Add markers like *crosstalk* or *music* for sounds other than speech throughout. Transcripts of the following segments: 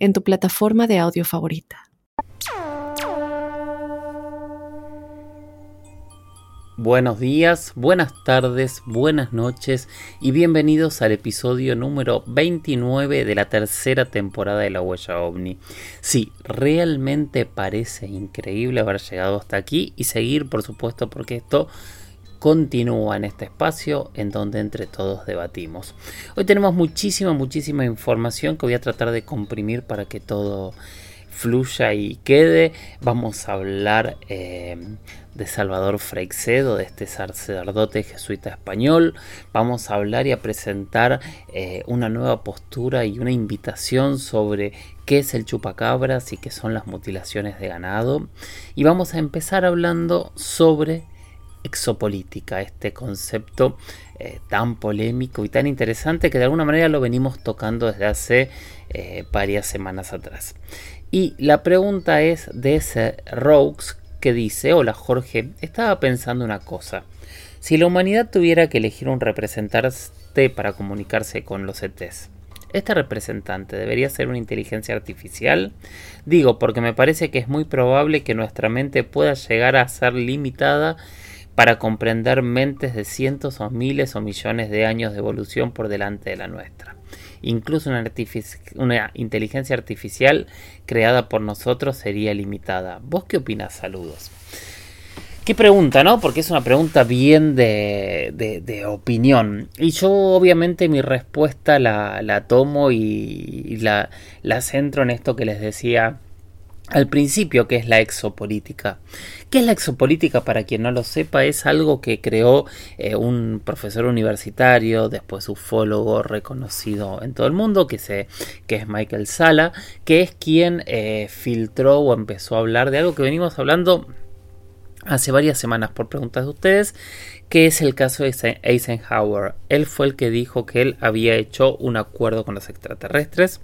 en tu plataforma de audio favorita. Buenos días, buenas tardes, buenas noches y bienvenidos al episodio número 29 de la tercera temporada de La Huella OVNI. Sí, realmente parece increíble haber llegado hasta aquí y seguir, por supuesto, porque esto continúa en este espacio en donde entre todos debatimos. Hoy tenemos muchísima, muchísima información que voy a tratar de comprimir para que todo fluya y quede. Vamos a hablar eh, de Salvador Freixedo, de este sacerdote jesuita español. Vamos a hablar y a presentar eh, una nueva postura y una invitación sobre qué es el chupacabras y qué son las mutilaciones de ganado. Y vamos a empezar hablando sobre exopolítica, este concepto eh, tan polémico y tan interesante que de alguna manera lo venimos tocando desde hace eh, varias semanas atrás. Y la pregunta es de ese Rogues que dice, hola Jorge, estaba pensando una cosa. Si la humanidad tuviera que elegir un representante para comunicarse con los ETs, ¿este representante debería ser una inteligencia artificial? Digo, porque me parece que es muy probable que nuestra mente pueda llegar a ser limitada para comprender mentes de cientos o miles o millones de años de evolución por delante de la nuestra. Incluso una, inteligencia artificial creada por nosotros sería limitada. ¿Vos qué opinas? Saludos. Qué pregunta, ¿no? Porque es una pregunta bien de, opinión. Y yo obviamente mi respuesta la, tomo y, la, la centro en esto que les decía al principio, que es la exopolítica. ¿Qué es la exopolítica? Para quien no lo sepa, es algo que creó eh, un profesor universitario, después ufólogo reconocido en todo el mundo, que, se, que es Michael Sala, que es quien eh, filtró o empezó a hablar de algo que venimos hablando hace varias semanas por preguntas de ustedes, que es el caso de Eisenhower. Él fue el que dijo que él había hecho un acuerdo con los extraterrestres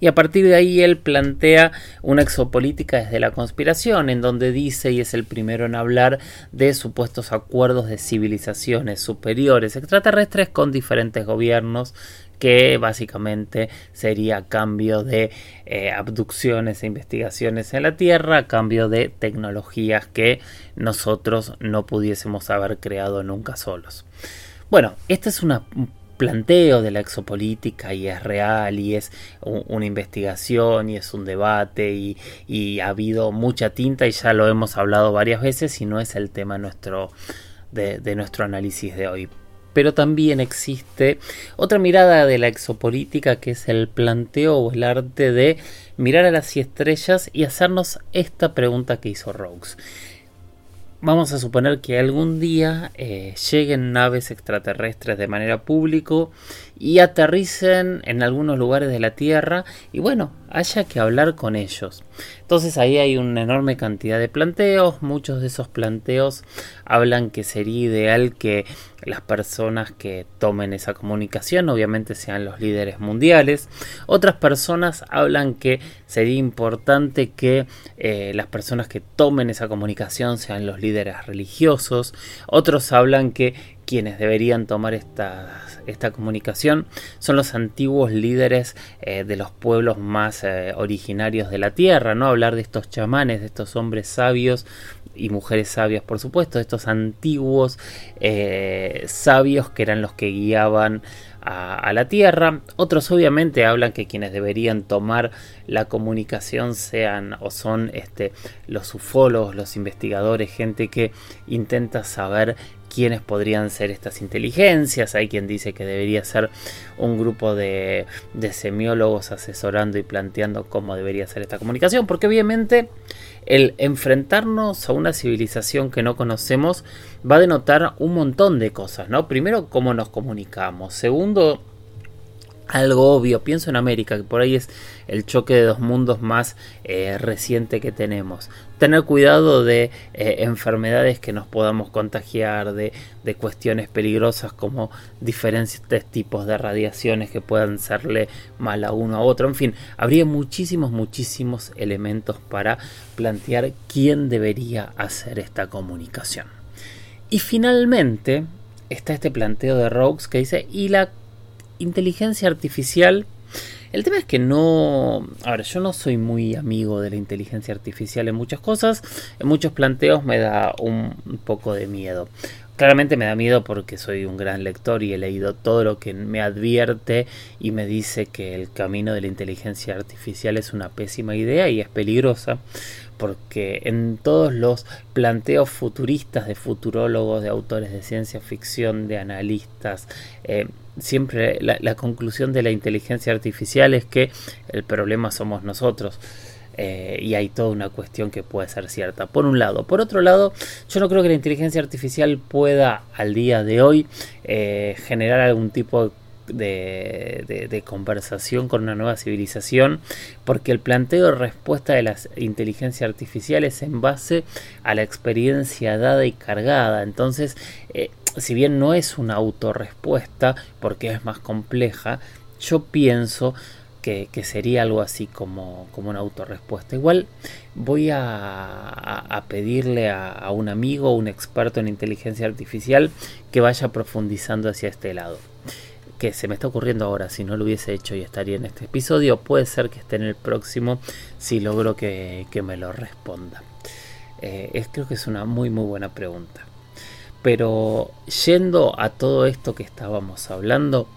y a partir de ahí él plantea una exopolítica desde la conspiración, en donde dice, y es el primero en hablar, de supuestos acuerdos de civilizaciones superiores extraterrestres con diferentes gobiernos que básicamente sería cambio de eh, abducciones e investigaciones en la Tierra, a cambio de tecnologías que nosotros no pudiésemos haber creado nunca solos. Bueno, esta es una planteo de la exopolítica y es real y es una investigación y es un debate y, ha habido mucha tinta y ya lo hemos hablado varias veces y no es el tema nuestro, de, nuestro análisis de hoy. Pero también existe otra mirada de la exopolítica que es el planteo o el arte de mirar a las estrellas y hacernos esta pregunta que hizo Rogues vamos a suponer que algún día eh, lleguen naves extraterrestres de manera público y aterricen en algunos lugares de la Tierra y bueno, haya que hablar con ellos. Entonces ahí hay una enorme cantidad de planteos, muchos de esos planteos hablan que sería ideal que las personas que tomen esa comunicación obviamente sean los líderes mundiales. Otras personas hablan que sería importante que eh, las personas que tomen esa comunicación sean los líderes religiosos. Otros hablan que quienes deberían tomar esta, esta comunicación son los antiguos líderes eh, de los pueblos más eh, originarios de la tierra, ¿no? Hablar de estos chamanes, de estos hombres sabios y mujeres sabias, por supuesto, de estos antiguos eh, sabios que eran los que guiaban a, la Tierra. Otros obviamente hablan que quienes deberían tomar la comunicación sean o son este, los ufólogos, los investigadores, gente que intenta saber quiénes podrían ser estas inteligencias. Hay quien dice que debería ser un grupo de, de semiólogos asesorando y planteando cómo debería ser esta comunicación, porque obviamente el enfrentarnos a una civilización que no conocemos va a denotar un montón de cosas, ¿no? Primero, cómo nos comunicamos. Segundo, algo obvio. Pienso en América, que por ahí es el choque de dos mundos más eh, reciente que tenemos. Tener cuidado de eh, enfermedades que nos podamos contagiar, de, de, cuestiones peligrosas como diferentes tipos de radiaciones que puedan serle mal a uno a otro. En fin, habría muchísimos, muchísimos elementos para plantear quién debería hacer esta comunicación. Y finalmente está este planteo de Rogues que dice, y la inteligencia artificial. El tema es que no. A ver, yo no soy muy amigo de la inteligencia artificial en muchas cosas. En muchos planteos me da un poco de miedo. Claramente me da miedo porque soy un gran lector y he leído todo lo que me advierte y me dice que el camino de la inteligencia artificial es una pésima idea y es peligrosa porque en todos los planteos futuristas de futurólogos, de autores de ciencia ficción, de analistas, eh, siempre la, conclusión de la inteligencia artificial es que el problema somos nosotros. Eh, y hay toda una cuestión que puede ser cierta. Por un lado. Por otro lado, yo no creo que la inteligencia artificial pueda al día de hoy eh, generar algún tipo de de, conversación con una nueva civilización, porque el planteo de respuesta de la inteligencia artificial es en base a la experiencia dada y cargada. Entonces, eh, si bien no es una autorrespuesta, porque es más compleja, yo pienso que, sería algo así como, como una autorrespuesta. Igual voy a, pedirle a, un amigo, un experto en inteligencia artificial, que vaya profundizando hacia este lado que se me está ocurriendo ahora, si no lo hubiese hecho y estaría en este episodio, puede ser que esté en el próximo si logro que, me lo responda. Eh, es, creo que es una muy muy buena pregunta. Pero yendo a todo esto que estábamos hablando,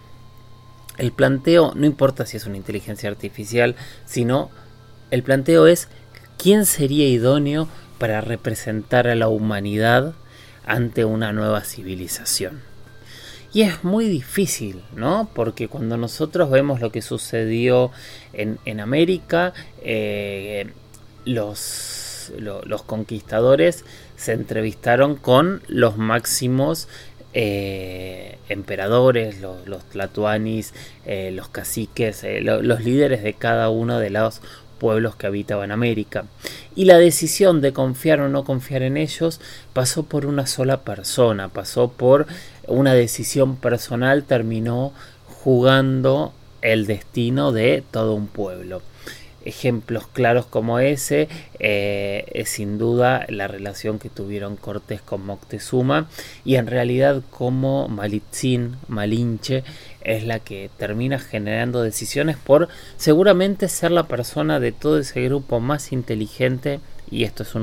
el planteo no importa si es una inteligencia artificial, sino el planteo es quién sería idóneo para representar a la humanidad ante una nueva civilización. Y es muy difícil, ¿no? Porque cuando nosotros vemos lo que sucedió en, América, eh, los, los conquistadores se entrevistaron con los máximos eh, emperadores, los, tlatuanis, eh, los caciques, los líderes de cada uno de los pueblos que habitaban América. Y la decisión de confiar o no confiar en ellos pasó por una sola persona, pasó por una decisión personal, terminó jugando el destino de todo un pueblo. Ejemplos claros como ese eh, es sin duda la relación que tuvieron Cortés con Moctezuma y en realidad como Malitzin, Malinche, es la que termina generando decisiones por seguramente ser la persona de todo ese grupo más inteligente y esto es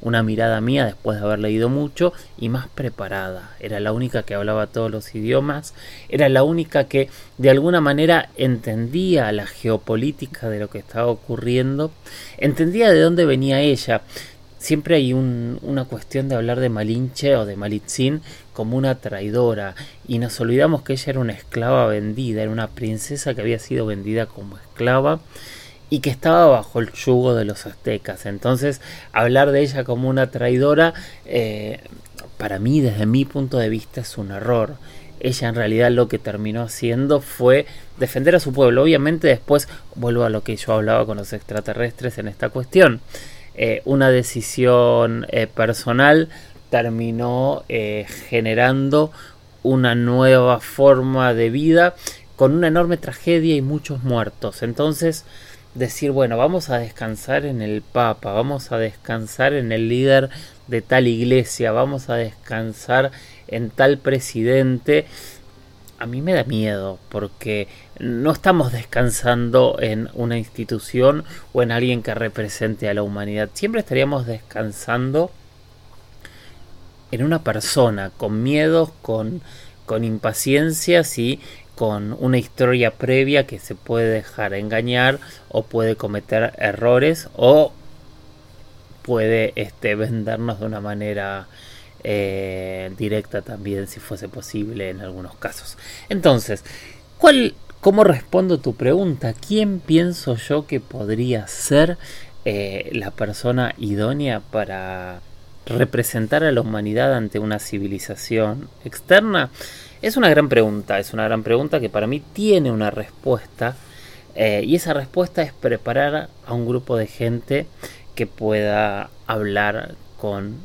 una mirada mía después de haber leído mucho y más preparada. Era la única que hablaba todos los idiomas, era la única que de alguna manera entendía la geopolítica de lo que estaba ocurriendo, entendía de dónde venía ella. Siempre hay una cuestión de hablar de Malinche o de Malitzin como una traidora y nos olvidamos que ella era una esclava vendida, era una princesa que había sido vendida como esclava y que estaba bajo el yugo de los aztecas. Entonces, hablar de ella como una traidora, eh, para mí, desde mi punto de vista, es un error. Ella en realidad lo que terminó haciendo fue defender a su pueblo. Obviamente después vuelvo a lo que yo hablaba con los extraterrestres en esta cuestión. Eh, una decisión eh, personal terminó generando una nueva forma de vida con una enorme tragedia y muchos muertos. Entonces, decir, bueno, vamos a descansar en el Papa, vamos a descansar en el líder de tal iglesia, vamos a descansar en tal presidente, a mí me da miedo porque no estamos descansando en una institución o en alguien que represente a la humanidad, siempre estaríamos descansando en una persona, con miedos, con, con impaciencias y con una historia previa que se puede dejar engañar o puede cometer errores o puede este, vendernos de una manera eh, directa también si fuese posible en algunos casos. Entonces, ¿cuál, ¿cómo respondo tu pregunta? ¿Quién pienso yo que podría ser eh, la persona idónea para representar a la humanidad ante una civilización externa? Es una gran pregunta, es una gran pregunta que para mí tiene una respuesta eh, y esa respuesta es preparar a un grupo de gente que pueda hablar con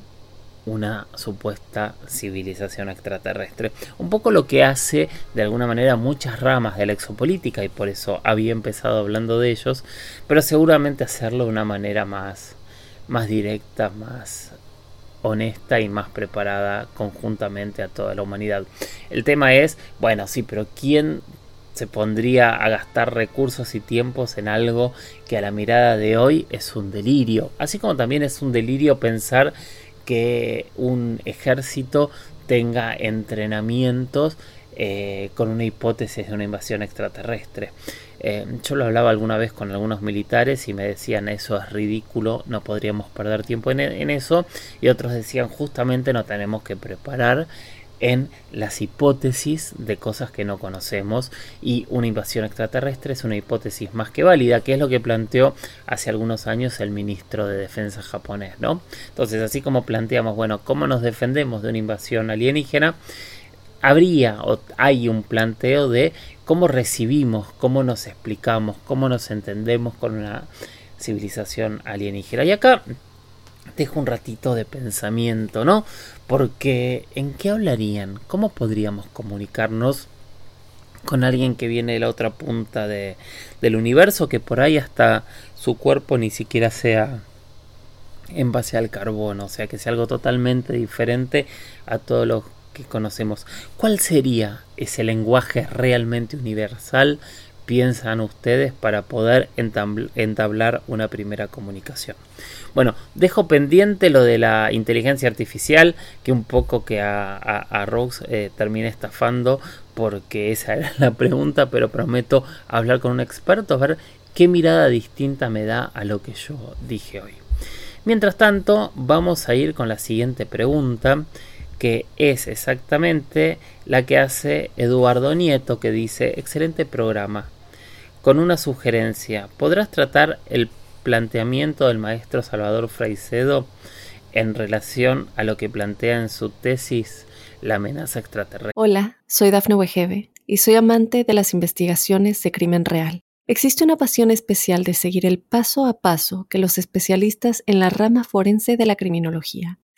una supuesta civilización extraterrestre. Un poco lo que hace de alguna manera muchas ramas de la exopolítica y por eso había empezado hablando de ellos, pero seguramente hacerlo de una manera más, más directa, más honesta y más preparada conjuntamente a toda la humanidad. El tema es, bueno, sí, pero ¿quién se pondría a gastar recursos y tiempos en algo que a la mirada de hoy es un delirio? Así como también es un delirio pensar que un ejército tenga entrenamientos eh, con una hipótesis de una invasión extraterrestre. Eh, yo lo hablaba alguna vez con algunos militares y me decían eso es ridículo, no podríamos perder tiempo en, en eso y otros decían justamente no tenemos que preparar en las hipótesis de cosas que no conocemos y una invasión extraterrestre es una hipótesis más que válida, que es lo que planteó hace algunos años el ministro de Defensa japonés, ¿no? Entonces, así como planteamos, bueno, ¿cómo nos defendemos de una invasión alienígena? Habría o hay un planteo de cómo recibimos, cómo nos explicamos, cómo nos entendemos con una civilización alienígena. Y acá dejo un ratito de pensamiento, ¿no? Porque ¿en qué hablarían? ¿Cómo podríamos comunicarnos con alguien que viene de la otra punta de, del universo, que por ahí hasta su cuerpo ni siquiera sea en base al carbono, o sea, que sea algo totalmente diferente a todo lo conocemos. ¿Cuál sería ese lenguaje realmente universal piensan ustedes para poder entablar una primera comunicación. Bueno, dejo pendiente lo de la inteligencia artificial, que un poco que a, Rox eh, estafando, porque esa era *laughs* la pregunta, pero prometo hablar con un experto, a ver qué mirada distinta me da a lo que yo dije hoy. Mientras tanto, vamos a ir con la siguiente pregunta, que es exactamente la que hace Eduardo Nieto, que dice, excelente programa, con una sugerencia. ¿Podrás tratar el planteamiento del maestro Salvador Fraicedo en relación a lo que plantea en su tesis La amenaza extraterrestre? Hola, soy Dafne Wegebe y soy amante de las investigaciones de crimen real. Existe una pasión especial de seguir el paso a paso que los especialistas en la rama forense de la criminología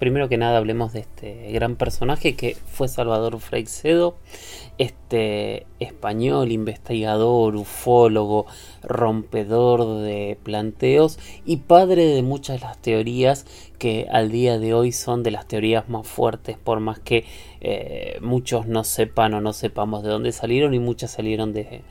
Primero que nada hablemos de este gran personaje que fue Salvador Freixedo, este español, investigador, ufólogo, rompedor de planteos y padre de muchas de las teorías que al día de hoy son de las teorías más fuertes, por más que eh, muchos no sepan o no sepamos de dónde salieron y muchas salieron de,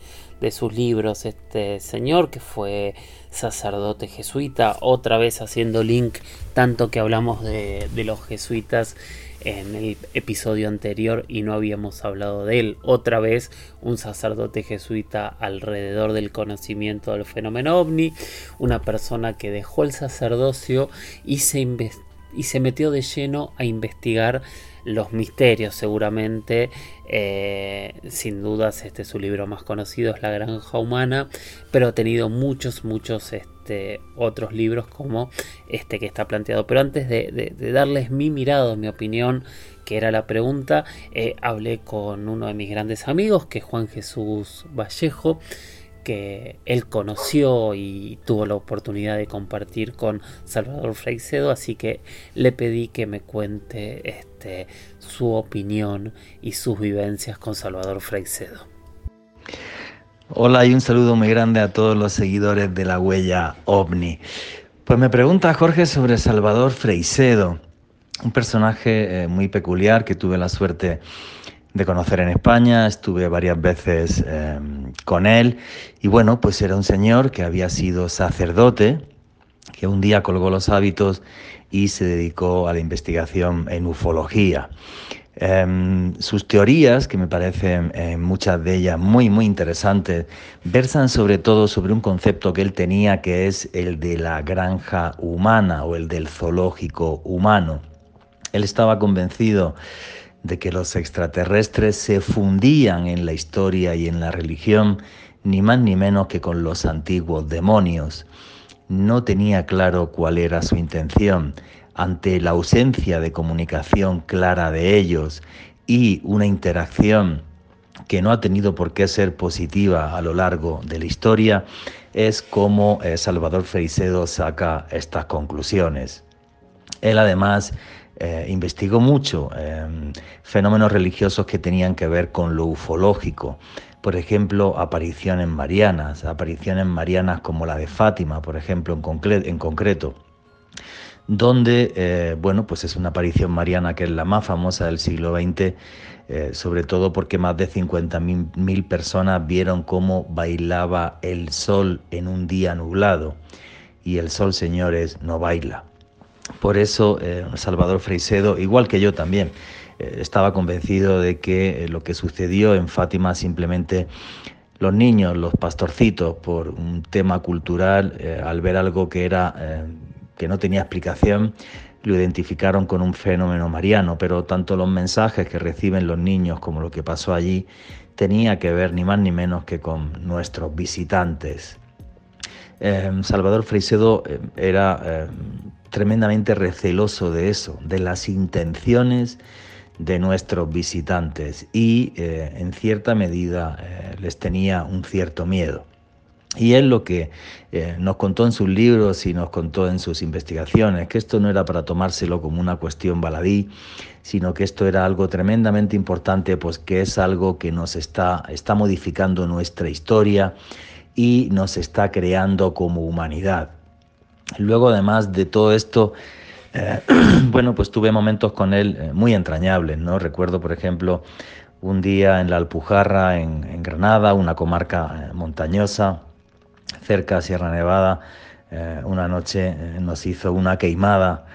de sus libros. Este señor que fue sacerdote jesuita, otra vez haciendo link tanto que hablamos de, los jesuitas en el episodio anterior y no habíamos hablado de él. Otra vez un sacerdote jesuita alrededor del conocimiento del fenómeno ovni, una persona que dejó el sacerdocio y se, y se metió de lleno a investigar los misterios seguramente. Eh, sin dudas este es su libro más conocido, es La Granja Humana, pero ha tenido muchos, muchos este, otros libros como este que está planteado. Pero antes de, darles mi mirado, mi opinión, que era la pregunta, eh, hablé con uno de mis grandes amigos, que es Juan Jesús Vallejo que él conoció y tuvo la oportunidad de compartir con Salvador Freixedo, así que le pedí que me cuente este, su opinión y sus vivencias con Salvador Freixedo. Hola y un saludo muy grande a todos los seguidores de la huella ovni. Pues me pregunta Jorge sobre Salvador Freixedo, un personaje eh, muy peculiar que tuve la suerte de conocer en España, estuve varias veces em, con él y bueno, pues era un señor que había sido sacerdote, que un día colgó los hábitos y se dedicó a la investigación en ufología. Em, sus teorías, que me parecen eh, muchas de ellas muy, muy interesantes, versan sobre todo sobre un concepto que él tenía que es el de la granja humana o el del zoológico humano. Él estaba convencido de que los extraterrestres se fundían en la historia y en la religión, ni más ni menos que con los antiguos demonios. No tenía claro cuál era su intención ante la ausencia de comunicación clara de ellos y una interacción que no ha tenido por qué ser positiva a lo largo de la historia, es como eh, Salvador Freisedo saca estas conclusiones. Él además eh, investigó mucho em, fenómenos religiosos que tenían que ver con lo ufológico. Por ejemplo, apariciones marianas, apariciones marianas como la de Fátima, por ejemplo, en, en concreto donde, eh, bueno, pues es una aparición mariana que es la más famosa del siglo XX, eh, sobre todo porque más de 50.000 personas vieron cómo bailaba el sol en un día nublado, y el sol, señores, no baila. Por eso, eh, Salvador Freisedo, igual que yo también, estaba convencido de que lo que sucedió en Fátima simplemente los niños, los pastorcitos, por un tema cultural, al ver algo que era que no tenía explicación, lo identificaron con un fenómeno mariano, pero tanto los mensajes que reciben los niños como lo que pasó allí tenía que ver ni más ni menos que con nuestros visitantes. Salvador Freisedo era em, tremendamente receloso de eso, de las intenciones de nuestros visitantes y eh, en cierta medida eh, les tenía un cierto miedo. Y él lo que eh, nos contó en sus libros y nos contó en sus investigaciones, que esto no era para tomárselo como una cuestión baladí, sino que esto era algo tremendamente importante, pues que es algo que nos está, está modificando nuestra historia y nos está creando como humanidad. Luego, además de todo esto, eh, *clears throat* bueno, pues tuve momentos con él eh, muy entrañables, ¿no? Recuerdo, por ejemplo, un día en la Alpujarra, en Granada, una comarca montañosa, cerca a Sierra Nevada, eh, una noche eh, nos hizo una queimada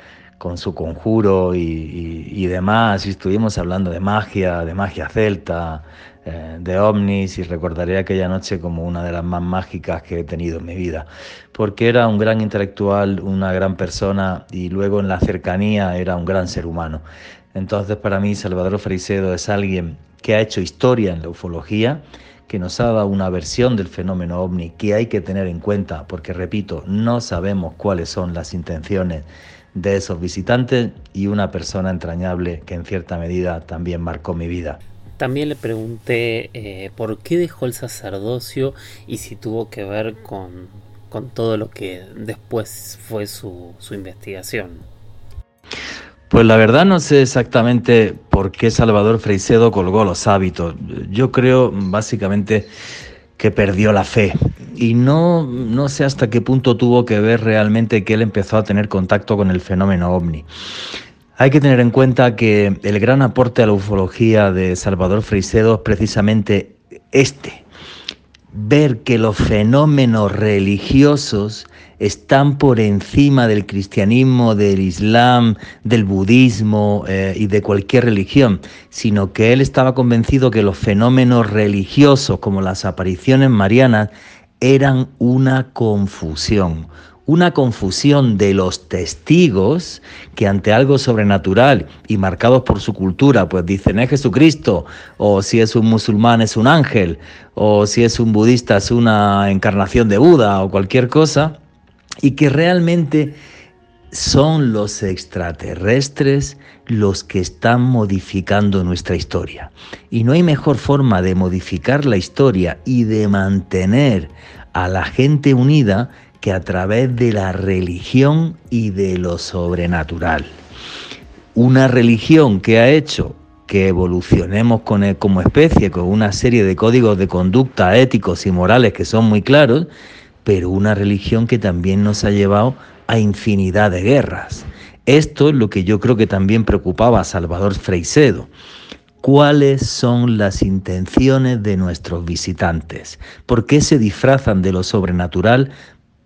con su conjuro y, demás, y estuvimos hablando de magia, de magia celta, eh, de ovnis, y recordaré aquella noche como una de las más mágicas que he tenido en mi vida, porque era un gran intelectual, una gran persona, y luego en la cercanía era un gran ser humano. Entonces para mí Salvador Freisedo es alguien que ha hecho historia en la ufología, que nos ha dado una versión del fenómeno ovni que hay que tener en cuenta, porque repito, no sabemos cuáles son las intenciones de esos visitantes y una persona entrañable que en cierta medida también marcó mi vida. También le pregunté eh, por qué dejó el sacerdocio y si tuvo que ver con, con todo lo que después fue su, su investigación. Pues la verdad no sé exactamente por qué Salvador Freisedo colgó los hábitos. Yo creo básicamente que perdió la fe. Y no, no sé hasta qué punto tuvo que ver realmente que él empezó a tener contacto con el fenómeno ovni. Hay que tener en cuenta que el gran aporte a la ufología de Salvador Freisedo es precisamente este, ver que los fenómenos religiosos están por encima del cristianismo, del islam, del budismo eh, y de cualquier religión, sino que él estaba convencido que los fenómenos religiosos como las apariciones marianas eran una confusión, una confusión de los testigos que ante algo sobrenatural y marcados por su cultura, pues dicen es Jesucristo, o si es un musulmán es un ángel, o si es un budista es una encarnación de Buda o cualquier cosa, y que realmente son los extraterrestres los que están modificando nuestra historia. Y no hay mejor forma de modificar la historia y de mantener a la gente unida que a través de la religión y de lo sobrenatural. Una religión que ha hecho que evolucionemos con como especie con una serie de códigos de conducta éticos y morales que son muy claros pero una religión que también nos ha llevado a infinidad de guerras. Esto es lo que yo creo que también preocupaba a Salvador Freisedo. ¿Cuáles son las intenciones de nuestros visitantes? ¿Por qué se disfrazan de lo sobrenatural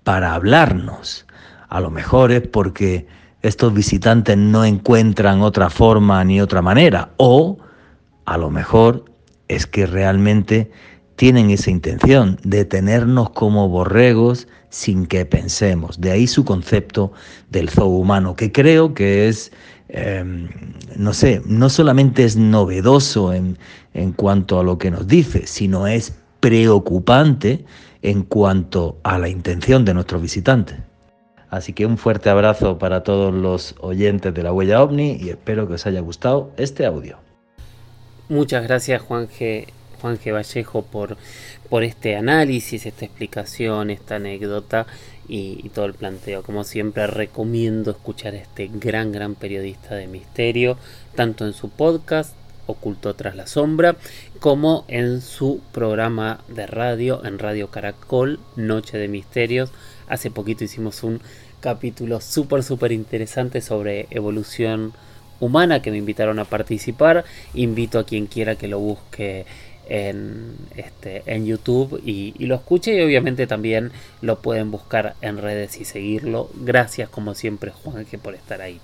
para hablarnos? A lo mejor es porque estos visitantes no encuentran otra forma ni otra manera. O a lo mejor es que realmente tienen esa intención de tenernos como borregos sin que pensemos. De ahí su concepto del zoo humano, que creo que es, em, no sé, no solamente es novedoso en, en cuanto a lo que nos dice, sino es preocupante en cuanto a la intención de nuestros visitantes. Así que un fuerte abrazo para todos los oyentes de la Huella OVNI y espero que os haya gustado este audio. Muchas gracias Juan G. Juan G. Vallejo por, por este análisis, esta explicación, esta anécdota y, y, todo el planteo. Como siempre recomiendo escuchar a este gran, gran periodista de misterio, tanto en su podcast Oculto tras la sombra, como en su programa de radio, en Radio Caracol, Noche de Misterios. Hace poquito hicimos un capítulo súper, súper interesante sobre evolución humana que me invitaron a participar. Invito a quien quiera que lo busque en, este, en YouTube y, y, lo escuche y obviamente también lo pueden buscar en redes y seguirlo. Gracias como siempre Juanje por estar ahí.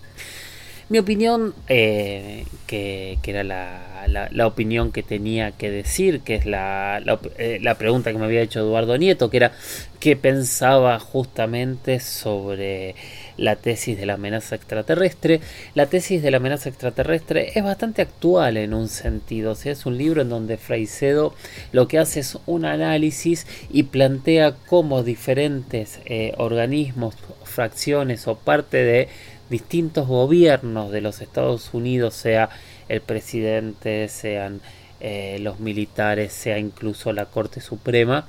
Mi opinión, eh, que, que, era la, la, opinión que tenía que decir, que es la, la, eh, la, pregunta que me había hecho Eduardo Nieto, que era qué pensaba justamente sobre la tesis de la amenaza extraterrestre. La tesis de la amenaza extraterrestre es bastante actual en un sentido, o sea, es un libro en donde Fraicedo lo que hace es un análisis y plantea cómo diferentes eh, organismos, fracciones o parte de distintos gobiernos de los Estados Unidos, sea el presidente, sean eh, los militares, sea incluso la Corte Suprema,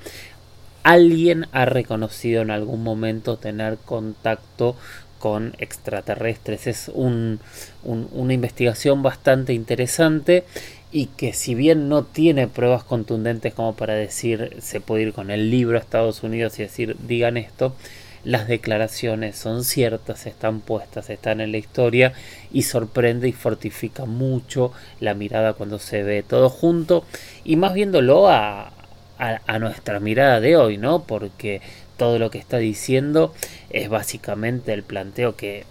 alguien ha reconocido en algún momento tener contacto con extraterrestres. Es un, un, una investigación bastante interesante y que si bien no tiene pruebas contundentes como para decir se puede ir con el libro a Estados Unidos y decir digan esto, las declaraciones son ciertas, están puestas, están en la historia y sorprende y fortifica mucho la mirada cuando se ve todo junto y más viéndolo a, a, nuestra mirada de hoy, ¿no? Porque todo lo que está diciendo es básicamente el planteo que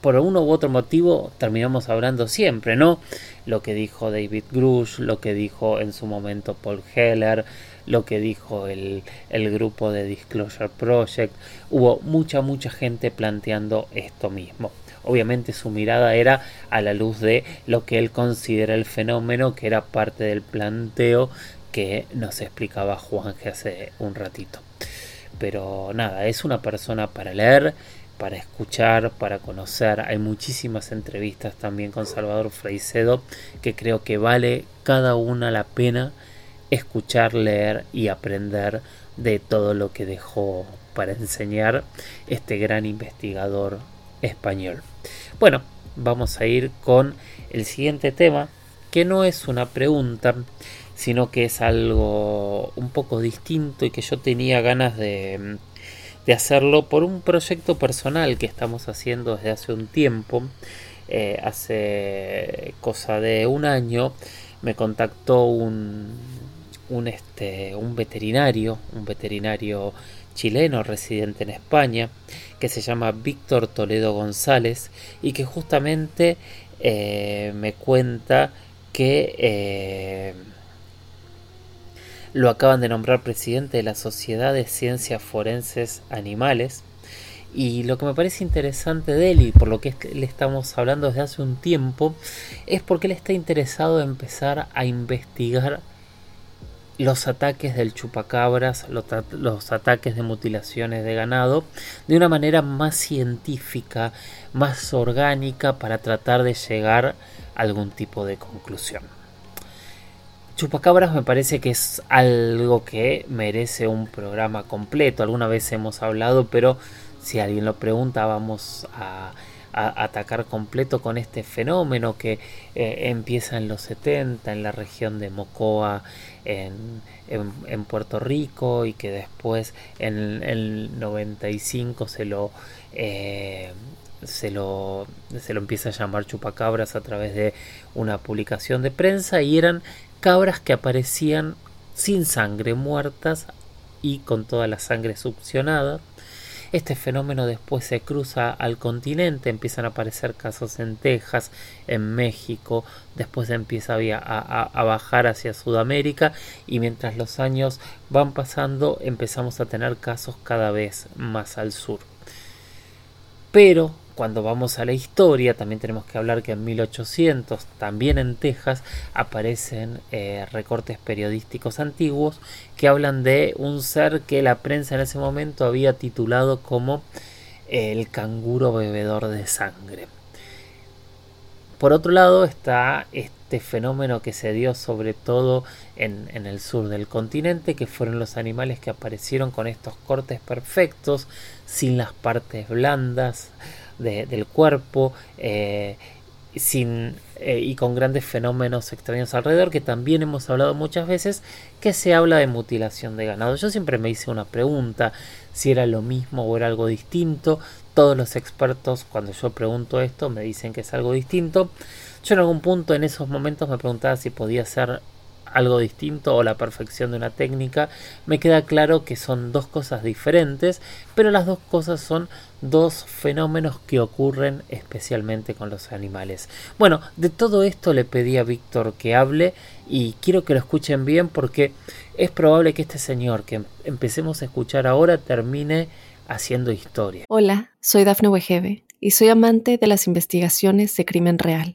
por uno u otro motivo terminamos hablando siempre, ¿no? Lo que dijo David Grush, lo que dijo en su momento Paul Heller, lo que dijo el, el grupo de Disclosure Project. Hubo mucha, mucha gente planteando esto mismo. Obviamente su mirada era a la luz de lo que él considera el fenómeno, que era parte del planteo que nos explicaba Juan hace un ratito. Pero nada, es una persona para leer, para escuchar, para conocer. Hay muchísimas entrevistas también con Salvador Freicedo que creo que vale cada una la pena escuchar, leer y aprender de todo lo que dejó para enseñar este gran investigador español. Bueno, vamos a ir con el siguiente tema, que no es una pregunta, sino que es algo un poco distinto y que yo tenía ganas de, hacerlo por un proyecto personal que estamos haciendo desde hace un tiempo. Eh, hace cosa de un año me contactó un, un, este, un veterinario, un veterinario chileno residente en España, que se llama Víctor Toledo González y que justamente eh, me cuenta que eh, lo acaban de nombrar presidente de la Sociedad de Ciencias Forenses Animales. Y lo que me parece interesante de él y por lo que le estamos hablando desde hace un tiempo es porque él está interesado en empezar a investigar los ataques del chupacabras, los, ataques de mutilaciones de ganado, de una manera más científica, más orgánica, para tratar de llegar a algún tipo de conclusión. Chupacabras me parece que es algo que merece un programa completo. Alguna vez hemos hablado, pero si alguien lo pregunta, vamos a atacar completo con este fenómeno que eh, empieza en los 70 en la región de Mocoa en, en, en, Puerto Rico y que después en el 95 se lo, eh, se lo se lo empieza a llamar chupacabras a través de una publicación de prensa y eran cabras que aparecían sin sangre muertas y con toda la sangre succionada Este fenómeno después se cruza al continente, empiezan a aparecer casos en Texas, en México, después empieza a, a bajar hacia Sudamérica y mientras los años van pasando empezamos a tener casos cada vez más al sur. Pero cuando vamos a la historia, también tenemos que hablar que en 1800, también en Texas, aparecen eh, recortes periodísticos antiguos que hablan de un ser que la prensa en ese momento había titulado como el canguro bebedor de sangre. Por otro lado está este fenómeno que se dio sobre todo en, el sur del continente, que fueron los animales que aparecieron con estos cortes perfectos, sin las partes blandas, del cuerpo, eh, sin, eh, y con grandes fenómenos extraños alrededor, que también hemos hablado muchas veces, que se habla de mutilación de ganado. Yo siempre me hice una pregunta, si era lo mismo o era algo distinto. Todos los expertos, cuando yo pregunto esto, me dicen que es algo distinto. Yo en algún punto en esos momentos me preguntaba si podía ser algo distinto o la perfección de una técnica, me queda claro que son dos cosas diferentes, pero las dos cosas son dos fenómenos que ocurren especialmente con los animales. Bueno, de todo esto le pedí a Víctor que hable y quiero que lo escuchen bien porque es probable que este señor que empecemos a escuchar ahora termine haciendo historia. Hola, soy Dafne Wegebe y soy amante de las investigaciones de crimen real.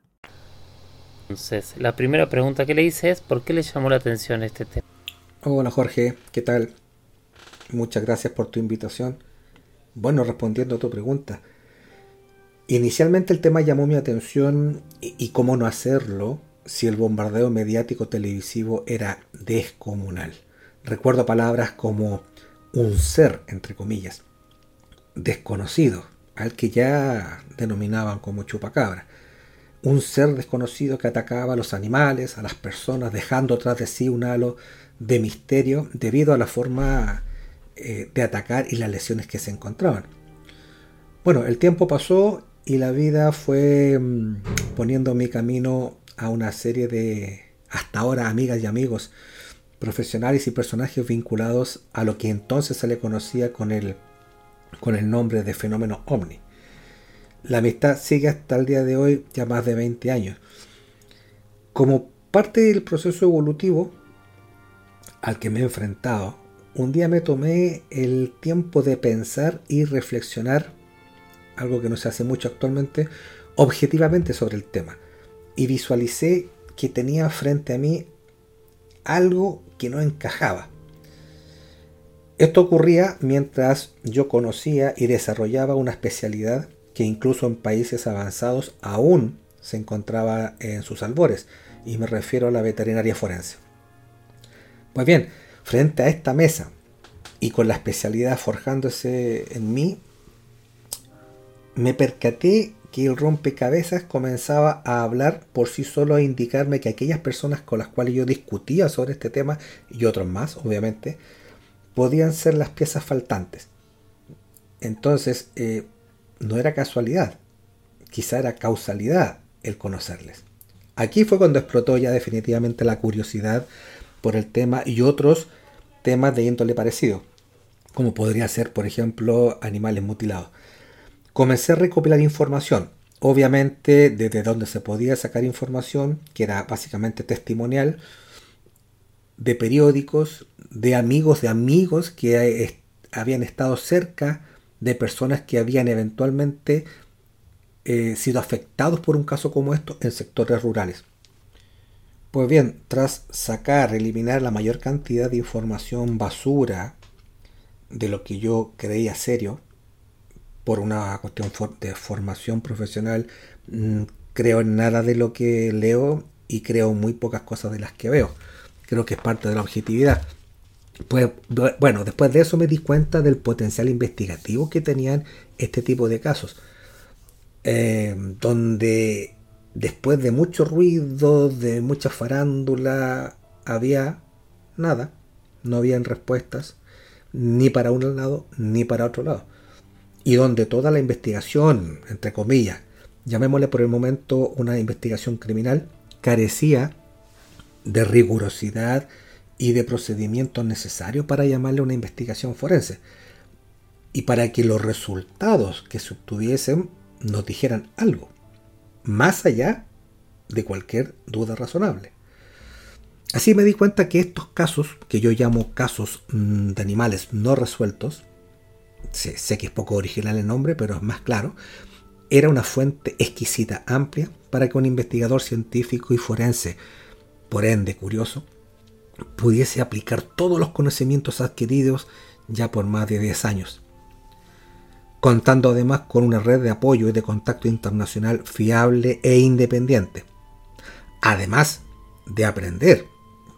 Entonces, la primera pregunta que le hice es ¿por qué le llamó la atención este tema? Hola Jorge, ¿qué tal? Muchas gracias por tu invitación. Bueno, respondiendo a tu pregunta. Inicialmente el tema llamó mi atención y, cómo no hacerlo si el bombardeo mediático televisivo era descomunal. Recuerdo palabras como un ser, entre comillas, desconocido, al que ya denominaban como chupacabra un ser desconocido que atacaba a los animales, a las personas, dejando tras de sí un halo de misterio debido a la forma eh, de atacar y las lesiones que se encontraban. Bueno, el tiempo pasó y la vida fue mm, poniendo mi camino a una serie de, hasta ahora, amigas y amigos profesionales y personajes vinculados a lo que entonces se le conocía con el, con el nombre de fenómeno ovni. La amistad sigue hasta el día de hoy, ya más de 20 años. Como parte del proceso evolutivo al que me he enfrentado, un día me tomé el tiempo de pensar y reflexionar, algo que no se hace mucho actualmente, objetivamente sobre el tema. Y visualicé que tenía frente a mí algo que no encajaba. Esto ocurría mientras yo conocía y desarrollaba una especialidad que incluso en países avanzados aún se encontraba en sus albores, y me refiero a la veterinaria forense. Pues bien, frente a esta mesa y con la especialidad forjándose en mí, me percaté que el rompecabezas comenzaba a hablar por sí solo a indicarme que aquellas personas con las cuales yo discutía sobre este tema, y otros más, obviamente, podían ser las piezas faltantes. Entonces, eh, no era casualidad, quizá era causalidad el conocerles. Aquí fue cuando explotó ya definitivamente la curiosidad por el tema y otros temas de índole parecido, como podría ser, por ejemplo, animales mutilados. Comencé a recopilar información, obviamente desde donde se podía sacar información, que era básicamente testimonial, de periódicos, de amigos de amigos que habían estado cerca de personas que habían eventualmente eh, sido afectados por un caso como esto en sectores rurales. Pues bien, tras sacar, eliminar la mayor cantidad de información basura de lo que yo creía serio, por una cuestión de formación profesional, mm, creo en nada de lo que leo y creo muy pocas cosas de las que veo. Creo que es parte de la objetividad. Pues, bueno, después de eso me di cuenta del potencial investigativo que tenían este tipo de casos. eh, donde después de mucho ruido, de mucha farándula, había nada, no habían respuestas, ni para un lado ni para otro lado. Y donde toda la investigación, entre comillas, llamémosle por el momento una investigación criminal, carecía de rigurosidad y de procedimientos necesarios para llamarle una investigación forense. Y para que los resultados que se obtuviesen nos dijeran algo, más allá de cualquier duda razonable. Así me di cuenta que estos casos, que yo llamo casos mm, de animales no resueltos, sé, sé, que es poco original el nombre, pero es más claro, era una fuente exquisita, amplia, para que un investigador científico y forense, por ende curioso, pudiese aplicar todos los conocimientos adquiridos ya por más de 10 años, contando además con una red de apoyo y de contacto internacional fiable e independiente. Además de aprender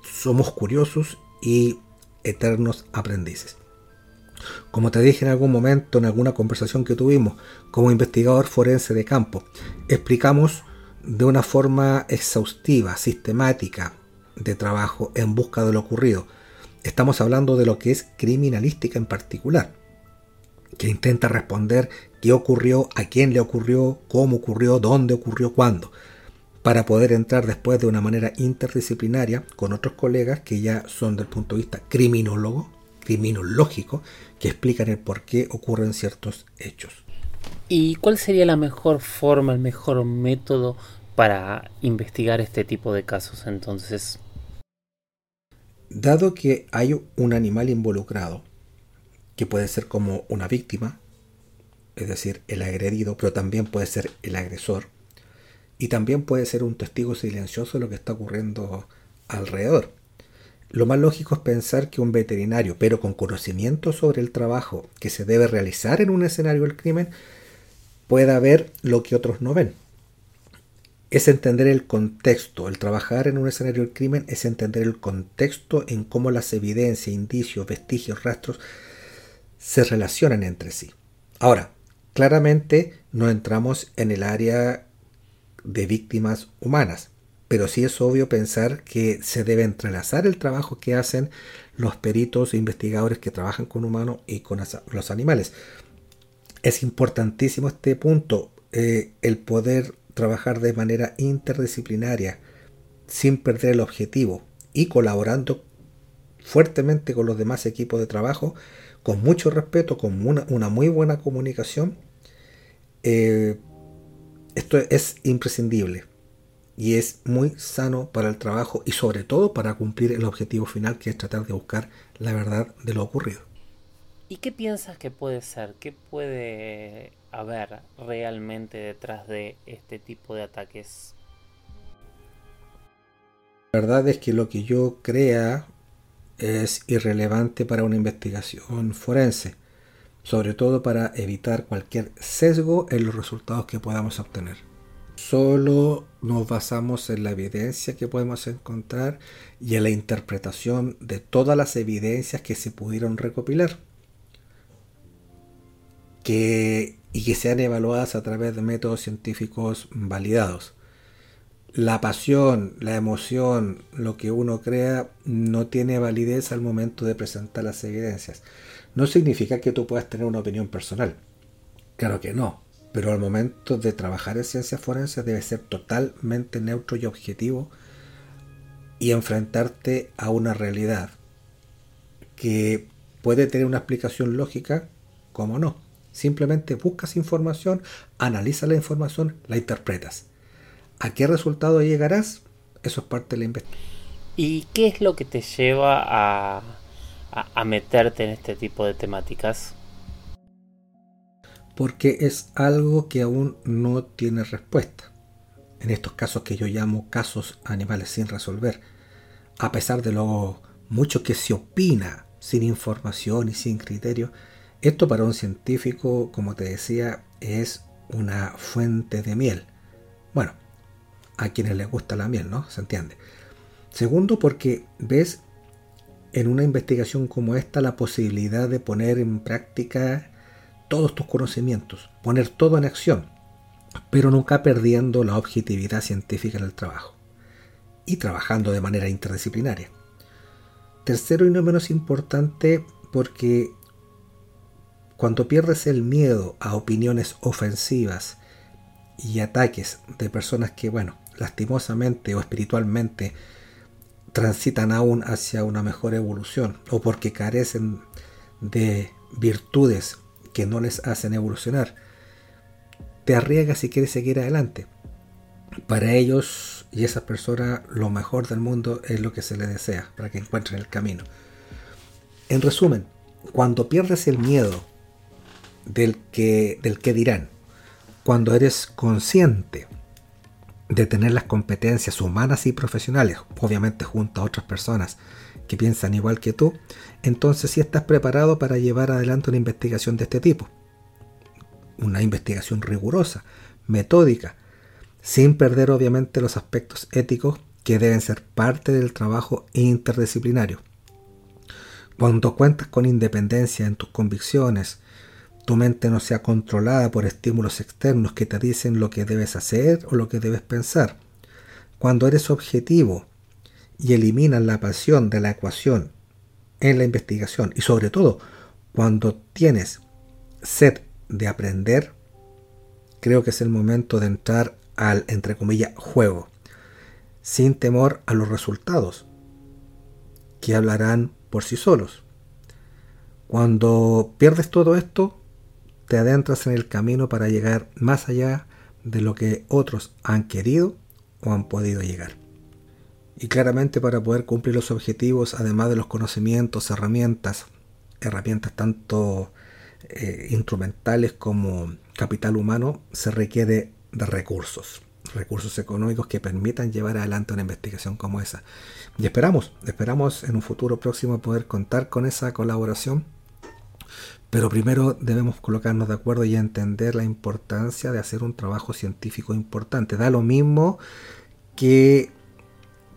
somos curiosos y eternos aprendices. Como te dije en algún momento, en alguna conversación que tuvimos, como investigador forense de campo, explicamos de una forma exhaustiva, sistemática de trabajo en busca de lo ocurrido. Estamos hablando de lo que es criminalística en particular, que intenta responder qué ocurrió, a quién le ocurrió, cómo ocurrió, dónde ocurrió, cuándo para poder entrar después de una manera interdisciplinaria con otros colegas que ya son del punto de vista criminólogo, criminológico, que explican el por qué ocurren ciertos hechos. ¿Y cuál sería la mejor forma, el mejor método para investigar este tipo de casos entonces? Dado que hay un animal involucrado, que puede ser como una víctima, es decir, el agredido, pero también puede ser el agresor, y también puede ser un testigo silencioso de lo que está ocurriendo alrededor. Lo más lógico es pensar que un veterinario, pero con conocimiento sobre el trabajo que se debe realizar en un escenario del crimen, pueda ver lo que otros no ven. Es entender el contexto. El trabajar en un escenario del crimen es entender el contexto en cómo las evidencias, indicios, vestigios, rastros se relacionan entre sí. Ahora, claramente no entramos en el área de víctimas humanas. Pero sí es obvio pensar que se debe entrelazar el trabajo que hacen los peritos e investigadores que trabajan con humanos y con los animales. Es importantísimo este punto, eh, el poder trabajar de manera interdisciplinaria, sin perder el objetivo y colaborando fuertemente con los demás equipos de trabajo, con mucho respeto, con una, muy buena comunicación, eh, esto es imprescindible y es muy sano para el trabajo y sobre todo para cumplir el objetivo final que es tratar de buscar la verdad de lo ocurrido. ¿Y qué piensas que puede ser? ¿Qué puede haber realmente detrás de este tipo de ataques? La verdad es que lo que yo crea es irrelevante para una investigación forense sobre todo para evitar cualquier sesgo en los resultados que podamos obtener. Solo nos basamos en la evidencia que podemos encontrar y en la interpretación de todas las evidencias que se pudieron recopilar que, y que sean evaluadas a través de métodos científicos validados. La pasión, la emoción, lo que uno crea no tiene validez al momento de presentar las evidencias no significa que tú puedas tener una opinión personal. Claro que no, pero al momento de trabajar en ciencias forenses debe ser totalmente neutro y objetivo y enfrentarte a una realidad que puede tener una explicación lógica como no. Simplemente buscas información, analizas la información, la interpretas. ¿A qué resultado llegarás? Eso es parte de la investigación. ¿Y qué es lo que te lleva a a, meterte en este tipo de temáticas? Porque es algo que aún no tiene respuesta. En estos casos que yo llamo casos animales sin resolver. A pesar de lo mucho que se opina sin información y sin criterio, esto para un científico, como te decía, es una fuente de miel. Bueno, a quienes les gusta la miel, ¿no? Se entiende. Segundo, porque ves en una investigación como esta la posibilidad de poner en práctica todos tus conocimientos, poner todo en acción. pero nunca perdiendo la objetividad científica en el trabajo y trabajando de manera interdisciplinaria. Tercero y no menos importante porque cuando pierdes el miedo a opiniones ofensivas y ataques de personas que, bueno, lastimosamente o espiritualmente transitan aún hacia una mejor evolución o porque carecen de virtudes que no les hacen evolucionar, te arriesgas si quieres seguir adelante. Para ellos y esas personas lo mejor del mundo es lo que se les desea para que encuentren el camino. En resumen, cuando pierdes el miedo del que, del que dirán, cuando eres consciente de tener las competencias humanas y profesionales, obviamente junto a otras personas que piensan igual que tú, entonces sí estás preparado para llevar adelante una investigación de este tipo. Una investigación rigurosa, metódica, sin perder obviamente los aspectos éticos que deben ser parte del trabajo interdisciplinario. Cuando cuentas con independencia en tus convicciones, tu mente no sea controlada por estímulos externos que te dicen lo que debes hacer o lo que debes pensar. Cuando eres objetivo y eliminas la pasión de la ecuación en la investigación y sobre todo cuando tienes sed de aprender, creo que es el momento de entrar al, entre comillas, juego, sin temor a los resultados, que hablarán por sí solos. Cuando pierdes todo esto, te adentras en el camino para llegar más allá de lo que otros han querido o han podido llegar. Y claramente para poder cumplir los objetivos, además de los conocimientos, herramientas, herramientas tanto eh, instrumentales como capital humano, se requiere de recursos, recursos económicos que permitan llevar adelante una investigación como esa. Y esperamos, esperamos en un futuro próximo poder contar con esa colaboración pero primero debemos colocarnos de acuerdo y entender la importancia de hacer un trabajo científico importante. Da lo mismo que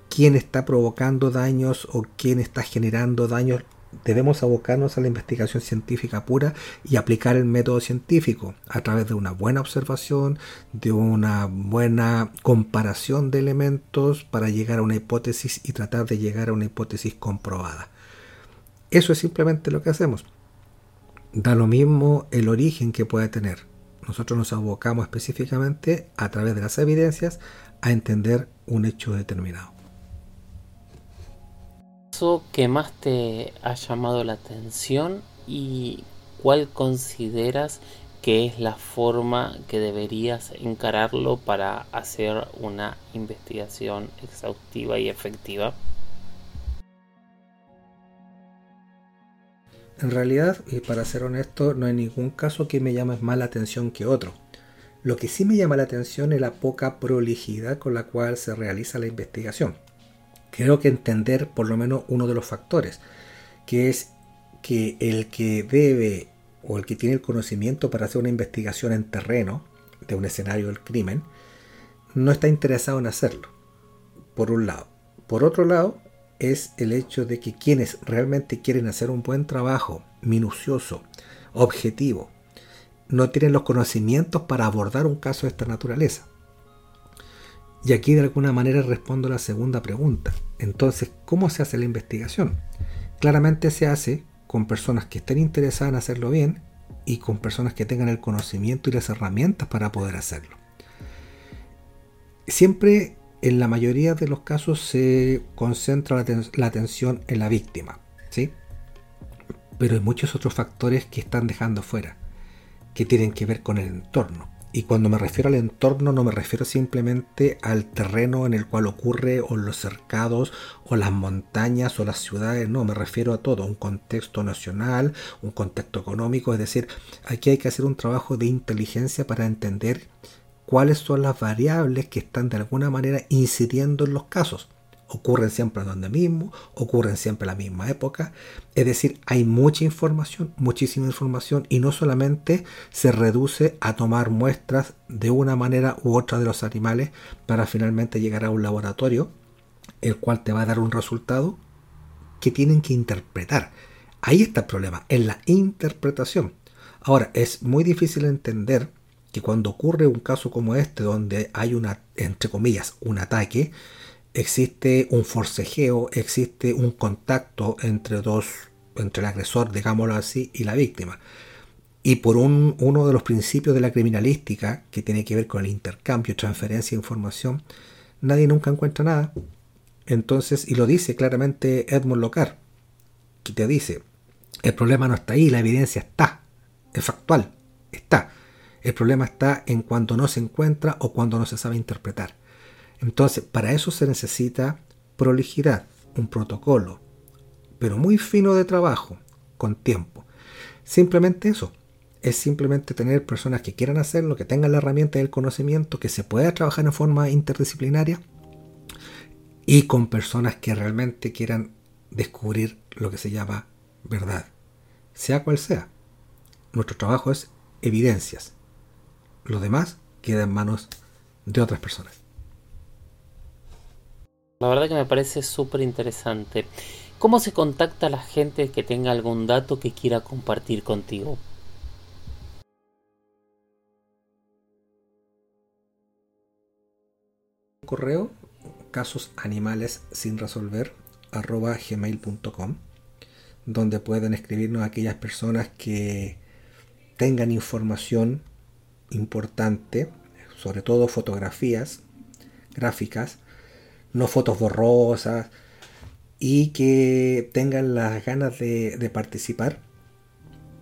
quién está provocando daños o quién está generando daños. Debemos abocarnos a la investigación científica pura y aplicar el método científico a través de una buena observación, de una buena comparación de elementos para llegar a una hipótesis y tratar de llegar a una hipótesis comprobada. Eso es simplemente lo que hacemos da lo mismo el origen que puede tener. Nosotros nos abocamos específicamente a través de las evidencias a entender un hecho determinado. ¿Eso que más te ha llamado la atención y cuál consideras que es la forma que deberías encararlo para hacer una investigación exhaustiva y efectiva? En realidad, y para ser honesto, no hay ningún caso que me llame más la atención que otro. Lo que sí me llama la atención es la poca prolijidad con la cual se realiza la investigación. Creo que entender por lo menos uno de los factores, que es que el que debe o el que tiene el conocimiento para hacer una investigación en terreno de un escenario del crimen, no está interesado en hacerlo, por un lado. Por otro lado, es el hecho de que quienes realmente quieren hacer un buen trabajo, minucioso, objetivo, no tienen los conocimientos para abordar un caso de esta naturaleza. Y aquí de alguna manera respondo a la segunda pregunta. Entonces, ¿cómo se hace la investigación? Claramente se hace con personas que estén interesadas en hacerlo bien y con personas que tengan el conocimiento y las herramientas para poder hacerlo. Siempre en la mayoría de los casos se concentra la, atención en la víctima, ¿sí? Pero hay muchos otros factores que están dejando fuera, que tienen que ver con el entorno. Y cuando me refiero al entorno no me refiero simplemente al terreno en el cual ocurre o los cercados o las montañas o las ciudades, no, me refiero a todo, un contexto nacional, un contexto económico, es decir, aquí hay que hacer un trabajo de inteligencia para entender cuáles son las variables que están de alguna manera incidiendo en los casos. Ocurren siempre donde mismo, ocurren siempre en la misma época. Es decir, hay mucha información, muchísima información y no solamente se reduce a tomar muestras de una manera u otra de los animales para finalmente llegar a un laboratorio, el cual te va a dar un resultado que tienen que interpretar. Ahí está el problema, en la interpretación. Ahora, es muy difícil entender que cuando ocurre un caso como este, donde hay una, entre comillas, un ataque, existe un forcejeo, existe un contacto entre dos, entre el agresor, digámoslo así, y la víctima. Y por un, uno de los principios de la criminalística, que tiene que ver con el intercambio, transferencia de información, nadie nunca encuentra nada. Entonces, y lo dice claramente Edmund Locar, que te dice, el problema no está ahí, la evidencia está, es factual, está. El problema está en cuando no se encuentra o cuando no se sabe interpretar. Entonces, para eso se necesita prolijidad, un protocolo, pero muy fino de trabajo, con tiempo. Simplemente eso, es simplemente tener personas que quieran hacerlo, que tengan la herramienta del conocimiento, que se pueda trabajar en forma interdisciplinaria y con personas que realmente quieran descubrir lo que se llama verdad, sea cual sea. Nuestro trabajo es evidencias. Lo demás queda en manos de otras personas. La verdad que me parece súper interesante. ¿Cómo se contacta a la gente que tenga algún dato que quiera compartir contigo? Correo casos animales sin resolver arroba gmail.com donde pueden escribirnos aquellas personas que tengan información importante, sobre todo fotografías gráficas, no fotos borrosas, y que tengan las ganas de, participar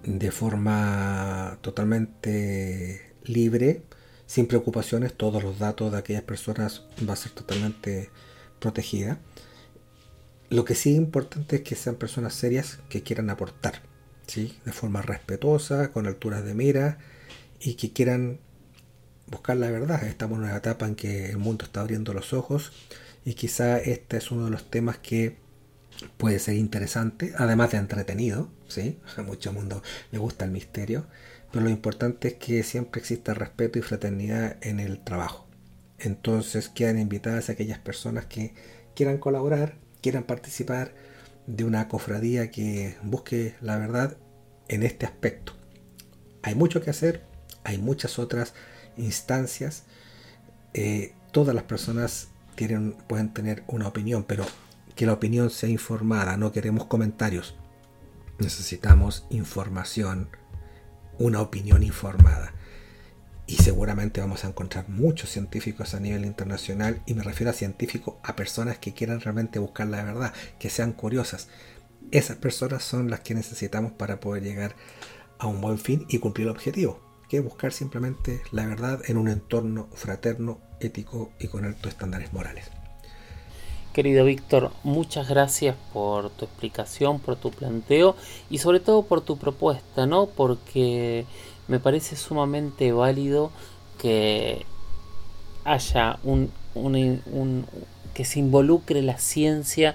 de forma totalmente libre, sin preocupaciones, todos los datos de aquellas personas va a ser totalmente protegida. Lo que sí es importante es que sean personas serias que quieran aportar, ¿sí? de forma respetuosa, con alturas de mira y que quieran buscar la verdad. Estamos en una etapa en que el mundo está abriendo los ojos y quizá este es uno de los temas que puede ser interesante, además de entretenido, ¿sí? *laughs* A mucho mundo le gusta el misterio, pero lo importante es que siempre exista respeto y fraternidad en el trabajo. Entonces quedan invitadas aquellas personas que quieran colaborar, quieran participar de una cofradía que busque la verdad en este aspecto. Hay mucho que hacer, hay muchas otras instancias. Eh, todas las personas pueden tener una opinión, pero que la opinión sea informada, no queremos comentarios. Necesitamos información, una opinión informada y seguramente vamos a encontrar muchos científicos a nivel internacional y me refiero a científicos a personas que quieran realmente buscar la verdad, que sean curiosas. Esas personas son las que necesitamos para poder llegar a un buen fin y cumplir el objetivo, buscar simplemente la verdad en un entorno fraterno, ético y con altos estándares morales. Querido Víctor, muchas gracias por tu explicación, por tu planteo y sobre todo por tu propuesta, ¿no? Porque me parece sumamente válido que haya un, que se involucre la ciencia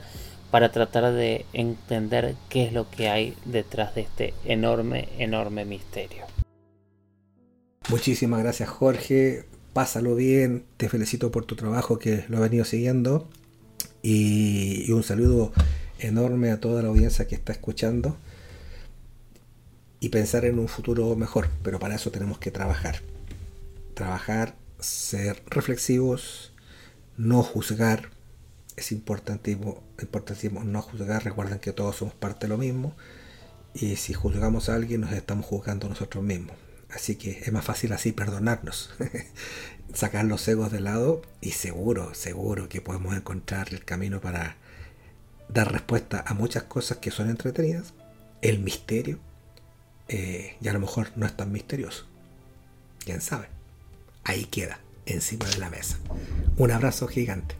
para tratar de entender qué es lo que hay detrás de este enorme, enorme misterio. Muchísimas gracias Jorge, pásalo bien, te felicito por tu trabajo que lo he venido siguiendo. Y, y un saludo enorme a toda la audiencia que está escuchando. Y pensar en un futuro mejor, pero para eso tenemos que trabajar. Trabajar, ser reflexivos, no juzgar, es importantísimo, importantísimo no juzgar, recuerden que todos somos parte de lo mismo. Y si juzgamos a alguien nos estamos juzgando nosotros mismos. Así que es más fácil así perdonarnos, *laughs* sacar los egos de lado y seguro, seguro que podemos encontrar el camino para dar respuesta a muchas cosas que son entretenidas, el misterio, eh, y a lo mejor no es tan misterioso. ¿Quién sabe? Ahí queda, encima de la mesa. Un abrazo gigante.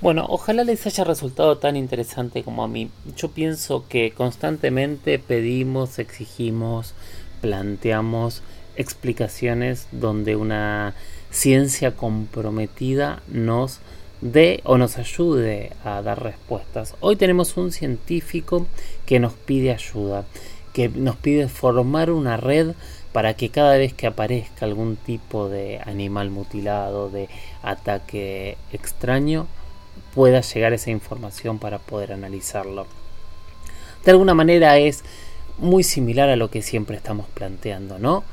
Bueno, ojalá les haya resultado tan interesante como a mí. Yo pienso que constantemente pedimos, exigimos, planteamos explicaciones donde una ciencia comprometida nos dé o nos ayude a dar respuestas. Hoy tenemos un científico que nos pide ayuda, que nos pide formar una red para que cada vez que aparezca algún tipo de animal mutilado, de ataque extraño, pueda llegar esa información para poder analizarlo. De alguna manera es muy similar a lo que siempre estamos planteando, ¿no?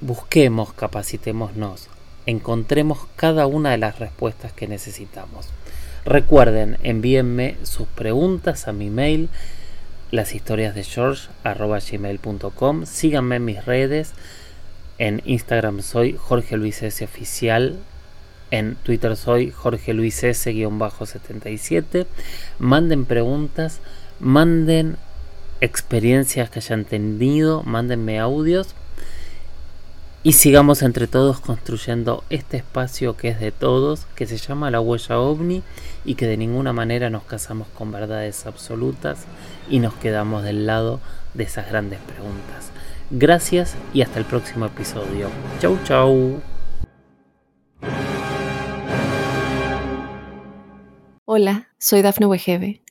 busquemos, capacitémonos, encontremos cada una de las respuestas que necesitamos. Recuerden, envíenme sus preguntas a mi mail, las historias de. Síganme en mis redes. En Instagram soy Jorge Luis S. Oficial. En Twitter soy Jorge Luis S-77. Manden preguntas, manden experiencias que hayan tenido, mándenme audios y sigamos entre todos construyendo este espacio que es de todos, que se llama la huella ovni y que de ninguna manera nos casamos con verdades absolutas y nos quedamos del lado de esas grandes preguntas. Gracias y hasta el próximo episodio. Chau chau. Hola, soy Dafne Wegebe